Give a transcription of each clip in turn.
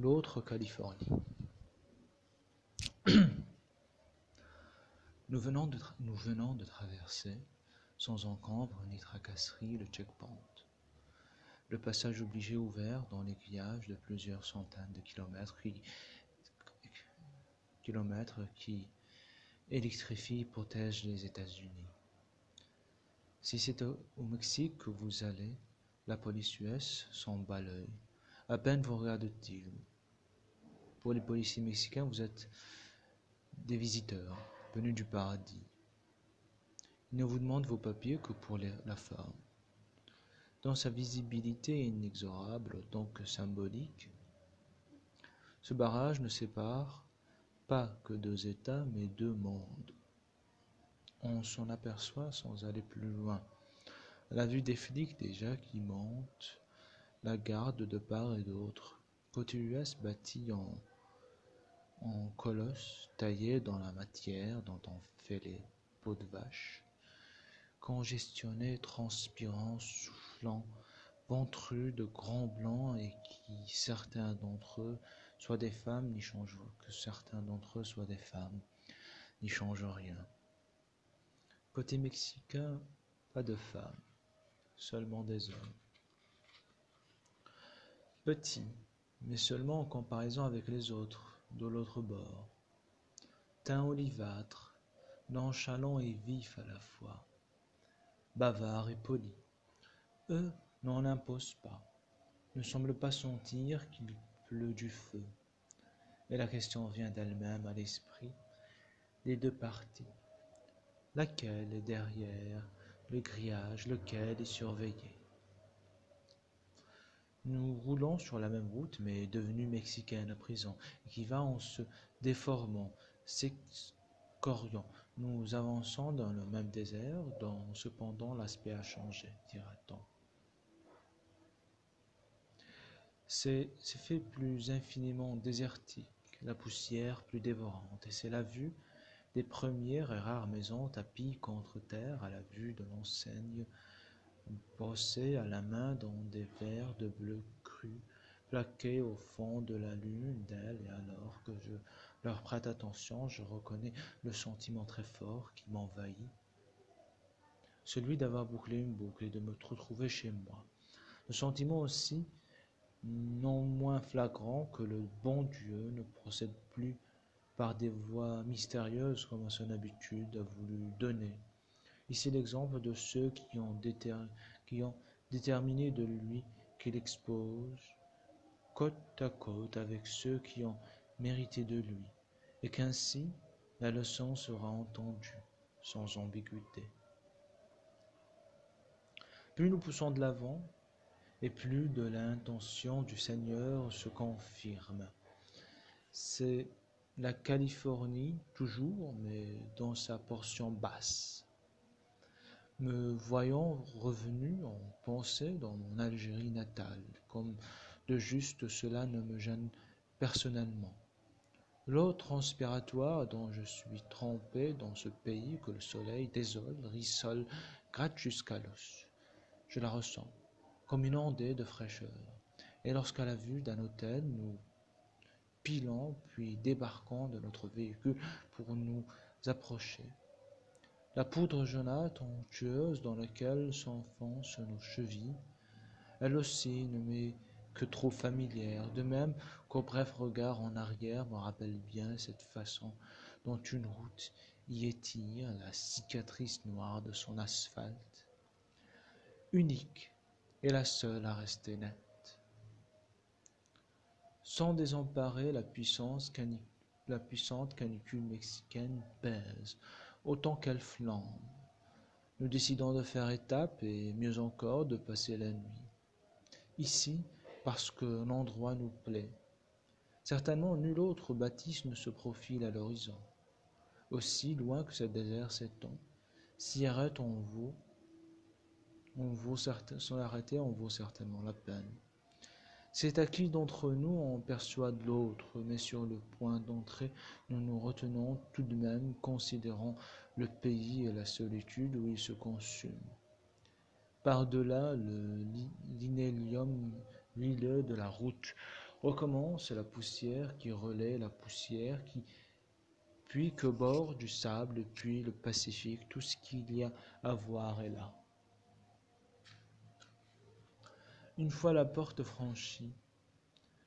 L'autre Californie. nous, venons de traverser, sans encombre ni tracasserie, le checkpoint. Le passage obligé ouvert dans l'aiguillage de plusieurs centaines de kilomètres qui, kilomètres qui électrifie et protège les États-Unis. Si c'est au, Mexique que vous allez, la police US s'en bat l'œil. À peine vous regarde-t-il. Pour les policiers mexicains, vous êtes des visiteurs venus du paradis. Ils ne vous demandent vos papiers que pour la forme. Dans sa visibilité inexorable autant que symbolique, ce barrage ne sépare pas que deux États, mais deux mondes. On s'en aperçoit sans aller plus loin. la vue des flics déjà qui montent, la garde de part et d'autre. US bâti en, colosse taillé dans la matière dont on fait les peaux de vache, congestionné, transpirant, soufflant, ventru de grands blancs et qui, certains d'entre eux, soit des femmes n'y changent que certains d'entre eux soient des femmes n'y changent rien. Côté mexicain, pas de femmes, seulement des hommes. Petits, mais seulement en comparaison avec les autres, de l'autre bord. Teint olivâtre, nonchalant et vif à la fois, bavard et poli. Eux n'en imposent pas, ne semblent pas sentir qu'il pleut du feu. Et la question vient d'elle-même à l'esprit des deux parties. Laquelle est derrière le grillage, lequel est surveillé? Nous roulons sur la même route, mais devenue mexicaine à présent, qui va en se déformant, s'excoriant. Nous avançons dans le même désert, dont cependant l'aspect a changé, dira-t-on. C'est fait plus infiniment désertique, la poussière plus dévorante, et c'est la vue des premières et rares maisons tapies contre terre à la vue de l'enseigne brossée à la main dans des verres de bleu cru plaqués au fond de la lune d'elle et alors que je leur prête attention je reconnais le sentiment très fort qui m'envahit celui d'avoir bouclé une boucle et de me retrouver chez moi le sentiment aussi non moins flagrant que le bon Dieu ne procède plus par des voies mystérieuses comme à son habitude a voulu donner. Ici l'exemple de ceux qui ont, déterminé de lui qu'il expose côte à côte avec ceux qui ont mérité de lui, et qu'ainsi la leçon sera entendue sans ambiguïté. Plus nous poussons de l'avant, et plus de l'intention du Seigneur se confirme. C'est la Californie toujours, mais dans sa portion basse. Me voyant revenu en pensée dans mon Algérie natale, comme de juste cela ne me gêne personnellement. L'eau transpiratoire dont je suis trempé dans ce pays que le soleil désole, rissole, gratte jusqu'à l'os. Je la ressens comme une ondée de fraîcheur. Et lorsqu'à la vue d'un hôtel, nous pilons puis débarquons de notre véhicule pour nous approcher. La poudre jaunâtre onctueuse dans laquelle s'enfoncent nos chevilles, elle aussi ne m'est que trop familière, de même qu'au bref regard en arrière me rappelle bien cette façon dont une route y étire la cicatrice noire de son asphalte. Unique, est la seule à rester nette. Sans désemparer, la, la puissante canicule mexicaine pèse, autant qu'elle flambe. Nous décidons de faire étape et mieux encore de passer la nuit. Ici, parce que l'endroit nous plaît. Certainement nul autre bâtisse ne se profile à l'horizon. Aussi loin que ce désert s'étend, s'y arrête on vous on vaut sans l'arrêter, on vaut certainement la peine. C'est à qui d'entre nous on persuade l'autre, mais sur le point d'entrée, nous nous retenons tout de même, considérant le pays et la solitude où il se consume. Par-delà le linélium huileux de la route, Recommence la poussière qui relaie la poussière, qui puis qu'au bord du sable, puis le Pacifique, tout ce qu'il y a à voir est là. Une fois la porte franchie,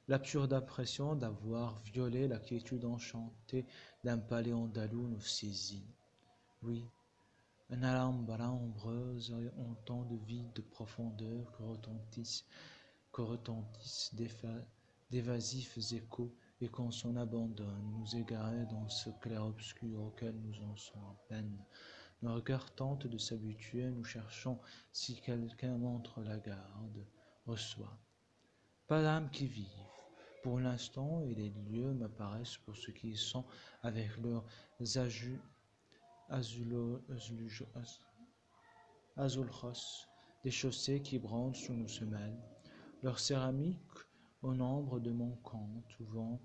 l'absurde impression d'avoir violé la quiétude enchantée d'un palais andalou nous saisit. Oui, un alhambra ombreuse en temps de vide de profondeur que retentissent, que retentissent d'évasifs échos et qu'on s'en abandonne, nous égarer dans ce clair-obscur auquel nous en sommes à peine. Nos regards tentent de s'habituer, nous cherchons si quelqu'un montre la garde, Pas d'âme qui vive. Pour l'instant, et les lieux m'apparaissent pour ce qu'ils sont, avec leurs azulros, des chaussées qui brandent sous nos semelles, leur céramique au nombre de compte, ouvrant,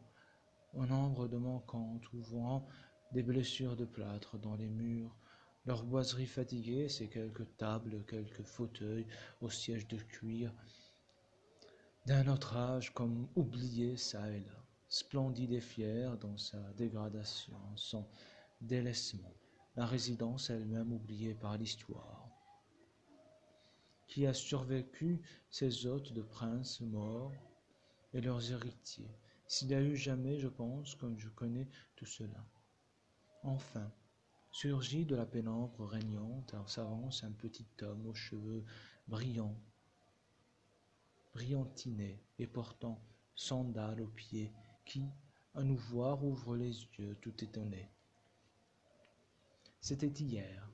au nombre de compte, ouvrant des blessures de plâtre dans les murs, leur boiserie fatiguée, c'est quelques tables, quelques fauteuils au siège de cuir, d'un autre âge comme oublié ça et là, splendide et fier dans sa dégradation, son délaissement, la résidence elle-même oubliée par l'histoire. Qui a survécu ces hôtes de princes morts, et leurs héritiers, s'il y a eu jamais, je pense, comme je connais tout cela. Enfin, surgit de la pénombre régnante, s'avance un petit homme aux cheveux brillants, brillantinés et portant sandales aux pieds, qui, à nous voir, ouvre les yeux tout étonné. C'était hier.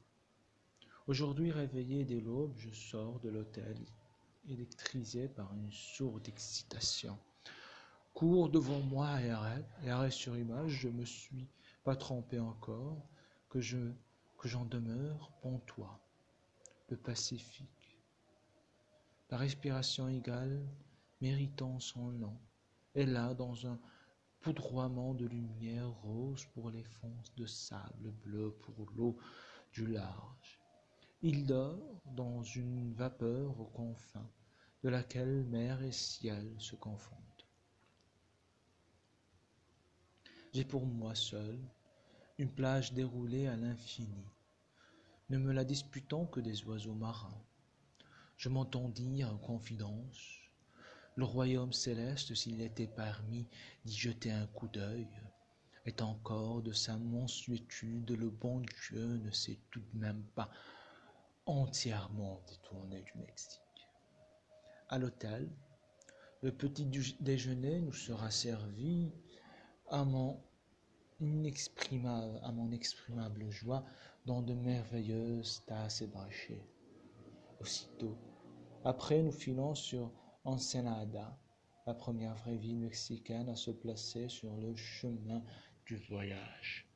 Aujourd'hui réveillé dès l'aube, je sors de l'hôtel, électrisé par une sourde excitation court devant moi et arrête, sur image, je me suis pas trompé encore, que je que j'en demeure toi, le Pacifique. La respiration égale, méritant son nom, est là dans un poudroiement de lumière rose pour les fonds de sable bleu pour l'eau du large. Il dort dans une vapeur aux confins, de laquelle mer et ciel se confondent. J'ai pour moi seul une plage déroulée à l'infini, ne me la disputant que des oiseaux marins. Je m'entends dire en confidence le royaume céleste, s'il était permis d'y jeter un coup d'œil, est encore de sa mansuétude, le bon Dieu ne s'est tout de même pas entièrement détourné du Mexique. À l'hôtel, le petit déjeuner nous sera servi à mon inexprimable, à mon exprimable joie dans de merveilleuses tasses ébranchées. Aussitôt, après, nous filons sur Ensenada, la première vraie ville mexicaine à se placer sur le chemin du voyage.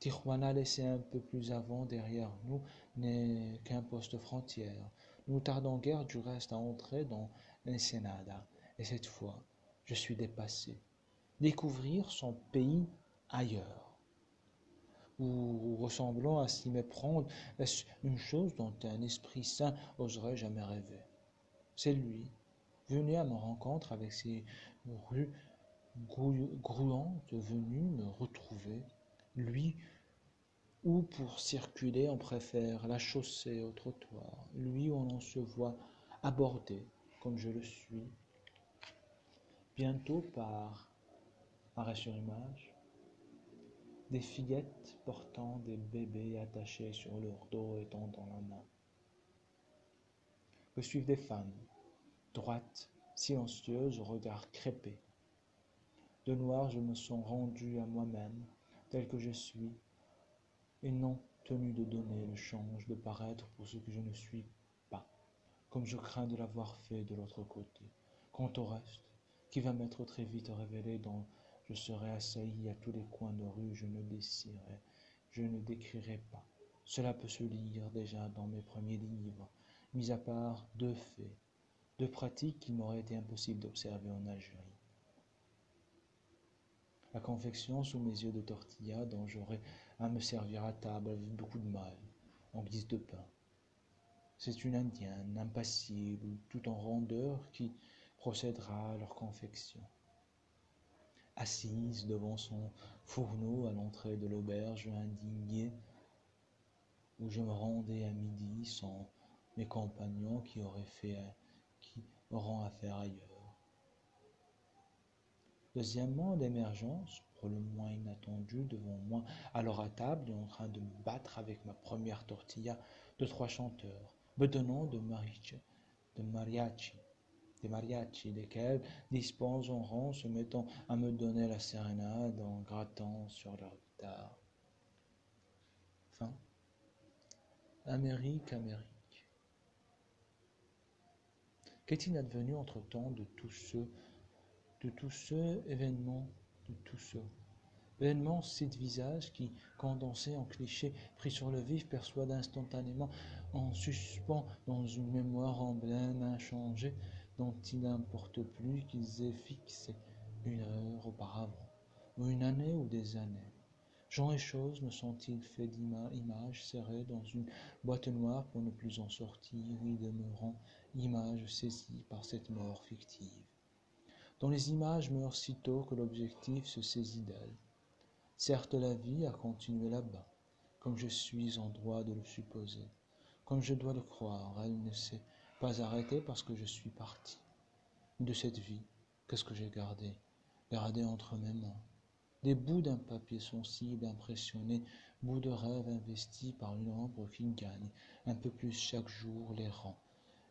Tijuana, laissé un peu plus avant derrière nous, n'est qu'un poste frontière. Nous tardons guère du reste à entrer dans Ensenada, et cette fois, je suis dépassé découvrir son pays ailleurs ou ressemblant à s'y méprendre, est-ce une chose dont un esprit saint oserait jamais rêver? C'est lui, venu à ma rencontre avec ses rues grouantes, venu me retrouver, lui où pour circuler on préfère la chaussée au trottoir, lui où l'on se voit abordé comme je le suis, bientôt par arrêt sur image, des fillettes portant des bébés attachés sur leur dos et tendant la main. Que suivent des femmes, droites, silencieuses, au regard. De noir, je me sens rendu à moi-même, tel que je suis, et non tenu de donner le change de paraître pour ce que je ne suis pas, comme je crains de l'avoir fait de l'autre côté. Quant au reste, qui va m'être très vite révélé dans je serai assailli à tous les coins de rue, je ne déciderai, je ne décrirai pas. Cela peut se lire déjà dans mes premiers livres, mis à part deux faits, deux pratiques qu'il m'aurait été impossible d'observer en Algérie. La confection sous mes yeux de tortilla dont j'aurais à me servir à table avec beaucoup de mal, en guise de pain. C'est une indienne, impassible, tout en rondeur, qui procédera à leur confection. Assise devant son fourneau à l'entrée de l'auberge indignée où je me rendais à midi sans mes compagnons qui auraient fait qui auront affaire ailleurs. Deuxièmement, l'émergence, pour le moins inattendue, devant moi, alors à table et en train de me battre avec ma première tortilla de trois chanteurs, bedonnant de mariachi, de mariachi, des mariachis, lesquels dispensent en rang, se mettant à me donner la sérénade en grattant sur leur guitare. Fin. Amérique, Amérique. Qu'est-il advenu entre-temps de tous ceux, de tous ceux événements, de tous ceux événements, ces visages qui, condensés en clichés, pris sur le vif, persuadent instantanément, en suspens dans une mémoire emblème inchangée, dont il n'importe plus qu'ils aient fixé une heure auparavant, ou une année ou des années. Gens et choses me sont-ils faits d'images serrées dans une boîte noire pour ne plus en sortir, y demeurant images saisies par cette mort fictive, dont les images meurent sitôt que l'objectif se saisit d'elles. Certes, la vie a continué là-bas, comme je suis en droit de le supposer, comme je dois le croire, elle ne s'est pas arrêtée parce que je suis parti. De cette vie, qu'est-ce que j'ai gardé? Gardé entre mes mains, des bouts d'un papier sensible impressionné, bouts de rêve investis par une ombre qui gagne un peu plus chaque jour les rangs.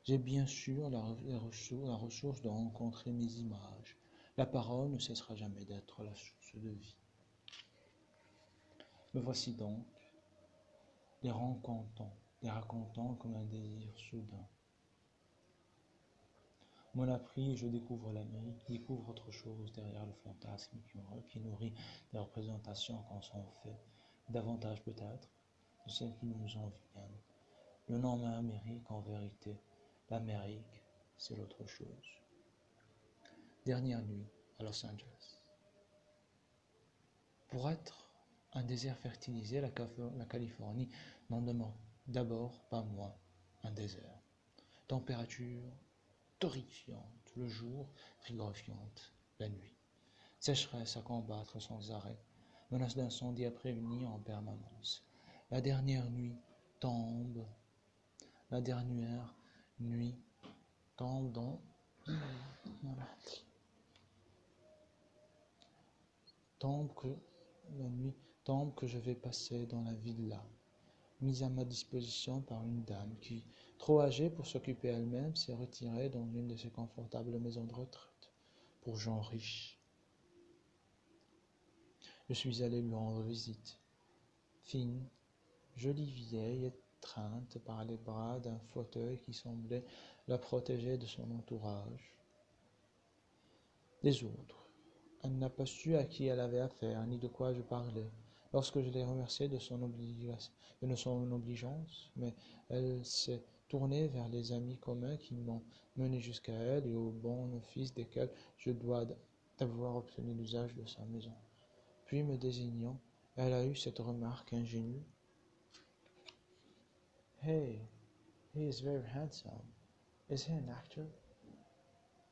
J'ai bien sûr la, ressource, la ressource de rencontrer mes images. La parole ne cessera jamais d'être la source de vie. Me voici donc, les rencontrant, les racontant comme un désir soudain. Mon appris, je découvre l'Amérique, découvre autre chose derrière le fantasme qui nourrit des représentations qu'on s'en fait, davantage peut-être de celles qui nous en viennent. Le nom Amérique, en vérité, l'Amérique, c'est l'autre chose. Dernière nuit à Los Angeles. Pour être un désert fertilisé, la, Californie n'en demande d'abord pas moins un désert. Température torrifiante le jour, frigorifiante la nuit. Sécheresse à combattre sans arrêt, menace d'incendie à prévenir en permanence. La dernière nuit tombe, la dernière nuit tombe dans tombe que la nuit tombe que je vais passer dans la villa mise à ma disposition par une dame qui, trop âgée pour s'occuper elle-même, s'est retirée dans une de ses confortables maisons de retraite pour gens riches. Je suis allé lui rendre visite. Fine, jolie vieille, étreinte par les bras d'un fauteuil qui semblait la protéger de son entourage. Les autres, elle n'a pas su à qui elle avait affaire, ni de quoi je parlais lorsque je l'ai remerciée de son, de son obligeance, mais elle s'est tournée vers les amis communs qui m'ont mené jusqu'à elle et au bon office desquels je dois d'avoir obtenu l'usage de sa maison. Puis, me désignant, elle a eu cette remarque ingénue. Hey, he is very handsome. Is he an actor?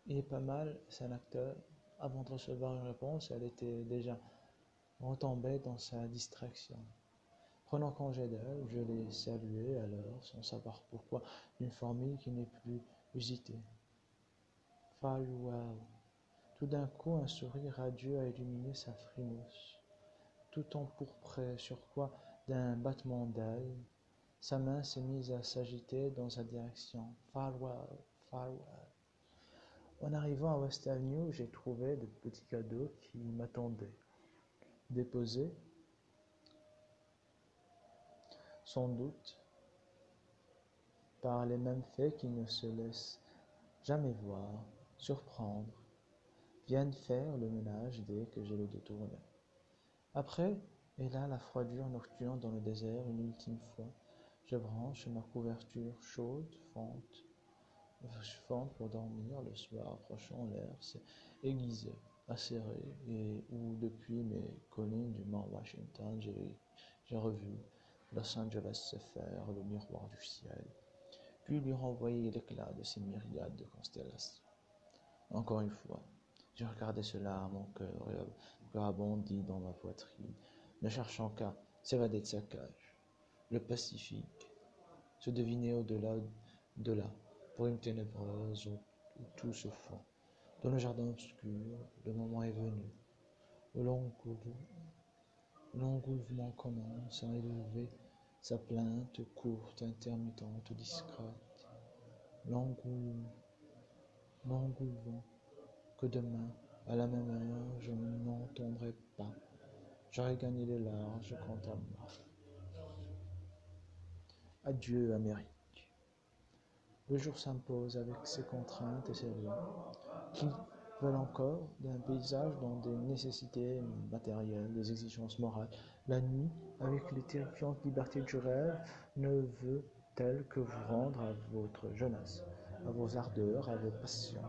Il est pas mal, c'est un acteur. Avant de recevoir une réponse, elle était déjà retombait dans sa distraction. Prenant congé d'elle, je l'ai saluée alors, sans savoir pourquoi, d'une formule qui n'est plus usitée. Farewell. Tout d'un coup, un sourire radieux a illuminé sa frimousse. Tout empourpré sur quoi d'un battement d'ailes, sa main s'est mise à s'agiter dans sa direction. Farewell, farewell. En arrivant à West Avenue, j'ai trouvé de petits cadeaux qui m'attendaient déposé, sans doute par les mêmes faits qui ne se laissent jamais voir, surprendre, viennent faire le ménage dès que je le détourne. Après est là la froidure nocturne dans le désert une ultime fois. Je branche ma couverture chaude, fente, pour dormir le soir, approchant l'air, aiguisé acéré et où depuis mes collines du mont Washington, j'ai revu Los Angeles se faire le miroir du ciel, puis lui renvoyer l'éclat de ces myriades de constellations. Encore une fois, Je regardais cela, mon cœur, et le cœur dans ma poitrine, ne cherchant qu'à s'évader de sa cage. Le Pacifique se devinait au-delà de là, pour une ténébreuse où, tout se fond. Dans le jardin obscur, le moment est venu, où l'engouement commence à élever sa plainte courte, intermittente, discrète. L'engouement que demain, à la même heure, je n'entendrai pas. J'aurai gagné les larges quant à moi. Adieu, Amérique. Le jour s'impose avec ses contraintes et ses lois, qui veulent encore d'un paysage dont des nécessités matérielles, des exigences morales. La nuit, avec les terrifiantes libertés du rêve, ne veut elle que vous rendre à votre jeunesse, à vos ardeurs, à vos passions,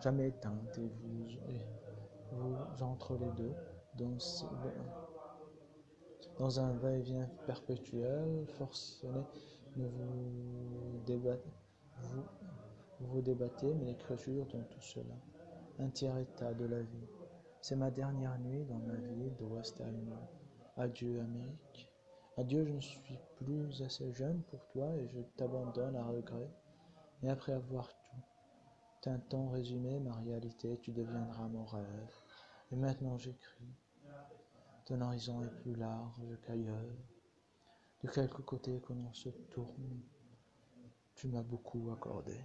jamais éteintes, et vous, vous entre les deux, dans, un va-et-vient perpétuel, forcené, ne vous débattez vous, débattez, mais l'écriture dans tout cela, un tiers état de la vie. C'est ma dernière nuit dans ma vie d'ouest à Adieu, Amérique. Adieu, je ne suis plus assez jeune pour toi et je t'abandonne à regret. Et après avoir tout temps résumé ma réalité, tu deviendras mon rêve. Et maintenant j'écris. Ton horizon est plus large qu'ailleurs. De quelque côté que l'on se tourne, tu m'as beaucoup accordé.